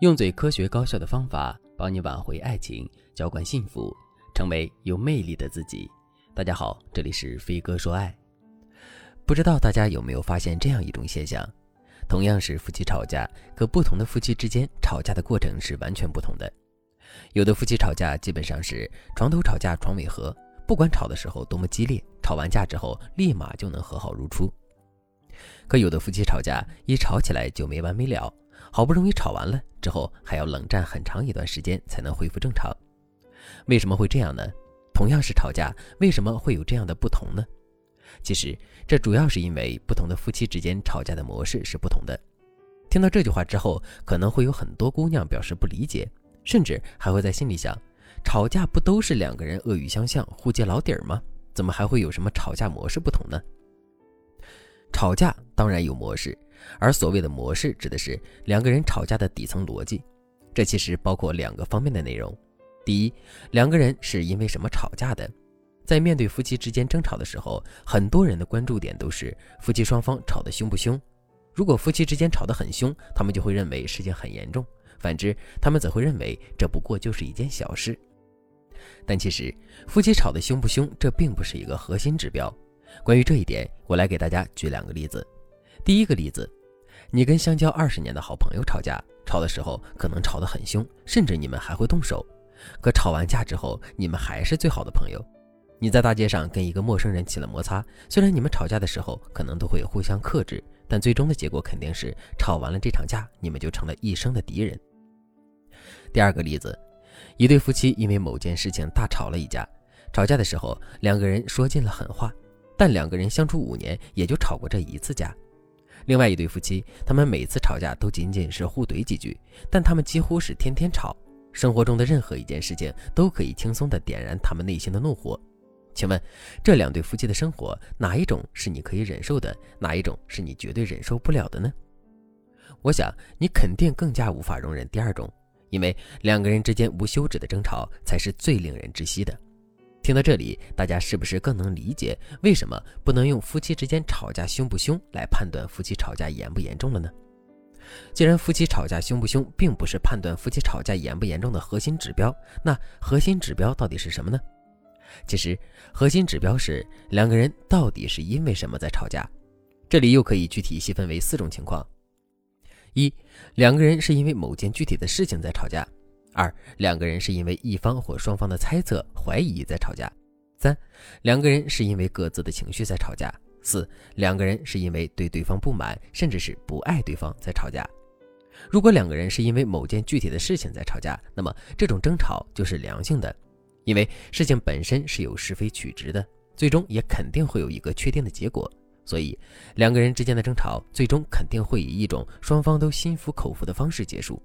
用最科学高效的方法帮你挽回爱情，浇灌幸福，成为有魅力的自己。大家好，这里是飞哥说爱。不知道大家有没有发现这样一种现象：同样是夫妻吵架，可不同的夫妻之间吵架的过程是完全不同的。有的夫妻吵架基本上是床头吵架床尾和，不管吵的时候多么激烈，吵完架之后立马就能和好如初。可有的夫妻吵架一吵起来就没完没了。好不容易吵完了之后，还要冷战很长一段时间才能恢复正常。为什么会这样呢？同样是吵架，为什么会有这样的不同呢？其实这主要是因为不同的夫妻之间吵架的模式是不同的。听到这句话之后，可能会有很多姑娘表示不理解，甚至还会在心里想：吵架不都是两个人恶语相向、互揭老底儿吗？怎么还会有什么吵架模式不同呢？吵架当然有模式。而所谓的模式，指的是两个人吵架的底层逻辑。这其实包括两个方面的内容：第一，两个人是因为什么吵架的？在面对夫妻之间争吵的时候，很多人的关注点都是夫妻双方吵得凶不凶。如果夫妻之间吵得很凶，他们就会认为事情很严重；反之，他们则会认为这不过就是一件小事。但其实，夫妻吵得凶不凶，这并不是一个核心指标。关于这一点，我来给大家举两个例子。第一个例子，你跟相交二十年的好朋友吵架，吵的时候可能吵得很凶，甚至你们还会动手。可吵完架之后，你们还是最好的朋友。你在大街上跟一个陌生人起了摩擦，虽然你们吵架的时候可能都会互相克制，但最终的结果肯定是吵完了这场架，你们就成了一生的敌人。第二个例子，一对夫妻因为某件事情大吵了一架，吵架的时候两个人说尽了狠话，但两个人相处五年也就吵过这一次架。另外一对夫妻，他们每次吵架都仅仅是互怼几句，但他们几乎是天天吵。生活中的任何一件事情都可以轻松地点燃他们内心的怒火。请问，这两对夫妻的生活哪一种是你可以忍受的，哪一种是你绝对忍受不了的呢？我想你肯定更加无法容忍第二种，因为两个人之间无休止的争吵才是最令人窒息的。听到这里，大家是不是更能理解为什么不能用夫妻之间吵架凶不凶来判断夫妻吵架严不严重了呢？既然夫妻吵架凶不凶并不是判断夫妻吵架严不严重的核心指标，那核心指标到底是什么呢？其实，核心指标是两个人到底是因为什么在吵架。这里又可以具体细分为四种情况：一，两个人是因为某件具体的事情在吵架。二，两个人是因为一方或双方的猜测、怀疑在吵架；三，两个人是因为各自的情绪在吵架；四，两个人是因为对对方不满，甚至是不爱对方在吵架。如果两个人是因为某件具体的事情在吵架，那么这种争吵就是良性的，因为事情本身是有是非曲直的，最终也肯定会有一个确定的结果。所以，两个人之间的争吵最终肯定会以一种双方都心服口服的方式结束。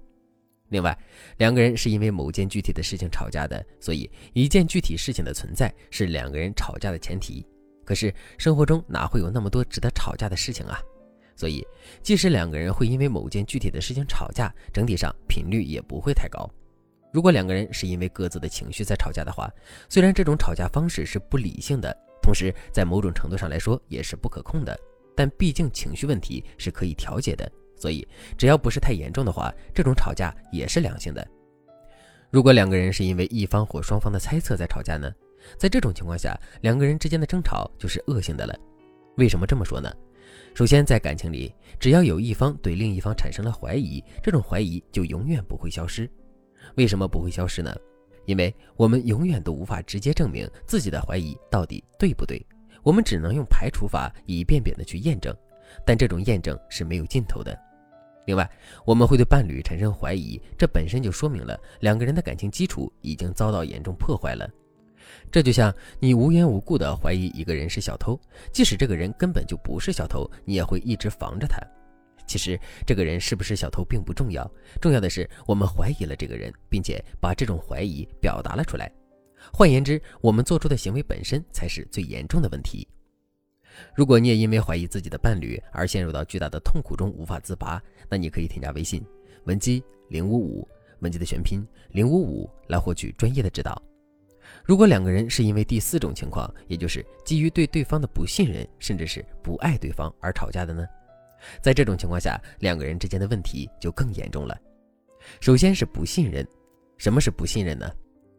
另外，两个人是因为某件具体的事情吵架的，所以一件具体事情的存在是两个人吵架的前提。可是生活中哪会有那么多值得吵架的事情啊？所以，即使两个人会因为某件具体的事情吵架，整体上频率也不会太高。如果两个人是因为各自的情绪在吵架的话，虽然这种吵架方式是不理性的，同时在某种程度上来说也是不可控的，但毕竟情绪问题是可以调节的。所以，只要不是太严重的话，这种吵架也是良性的。如果两个人是因为一方或双方的猜测在吵架呢？在这种情况下，两个人之间的争吵就是恶性的了。为什么这么说呢？首先，在感情里，只要有一方对另一方产生了怀疑，这种怀疑就永远不会消失。为什么不会消失呢？因为我们永远都无法直接证明自己的怀疑到底对不对，我们只能用排除法一遍遍的去验证，但这种验证是没有尽头的。另外，我们会对伴侣产生怀疑，这本身就说明了两个人的感情基础已经遭到严重破坏了。这就像你无缘无故的怀疑一个人是小偷，即使这个人根本就不是小偷，你也会一直防着他。其实，这个人是不是小偷并不重要，重要的是我们怀疑了这个人，并且把这种怀疑表达了出来。换言之，我们做出的行为本身才是最严重的问题。如果你也因为怀疑自己的伴侣而陷入到巨大的痛苦中无法自拔，那你可以添加微信文姬零五五，文姬的全拼零五五来获取专业的指导。如果两个人是因为第四种情况，也就是基于对对方的不信任，甚至是不爱对方而吵架的呢？在这种情况下，两个人之间的问题就更严重了。首先是不信任。什么是不信任呢？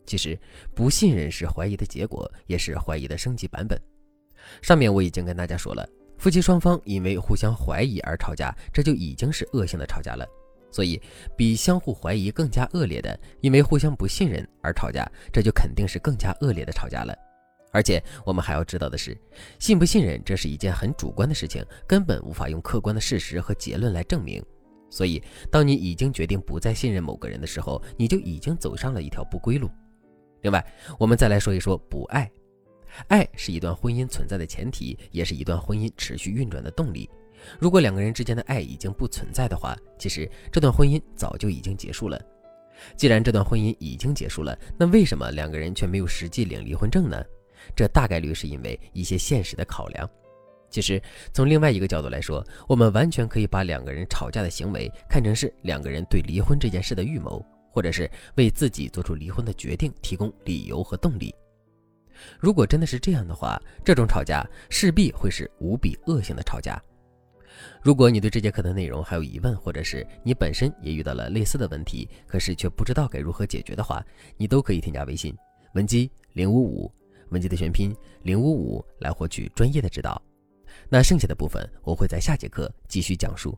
其实，不信任是怀疑的结果，也是怀疑的升级版本。上面我已经跟大家说了，夫妻双方因为互相怀疑而吵架，这就已经是恶性的吵架了。所以，比相互怀疑更加恶劣的，因为互相不信任而吵架，这就肯定是更加恶劣的吵架了。而且，我们还要知道的是，信不信任这是一件很主观的事情，根本无法用客观的事实和结论来证明。所以，当你已经决定不再信任某个人的时候，你就已经走上了一条不归路。另外，我们再来说一说不爱。爱是一段婚姻存在的前提，也是一段婚姻持续运转的动力。如果两个人之间的爱已经不存在的话，其实这段婚姻早就已经结束了。既然这段婚姻已经结束了，那为什么两个人却没有实际领离婚证呢？这大概率是因为一些现实的考量。其实从另外一个角度来说，我们完全可以把两个人吵架的行为看成是两个人对离婚这件事的预谋，或者是为自己做出离婚的决定提供理由和动力。如果真的是这样的话，这种吵架势必会是无比恶性的吵架。如果你对这节课的内容还有疑问，或者是你本身也遇到了类似的问题，可是却不知道该如何解决的话，你都可以添加微信文姬零五五，文姬的全拼零五五来获取专业的指导。那剩下的部分我会在下节课继续讲述。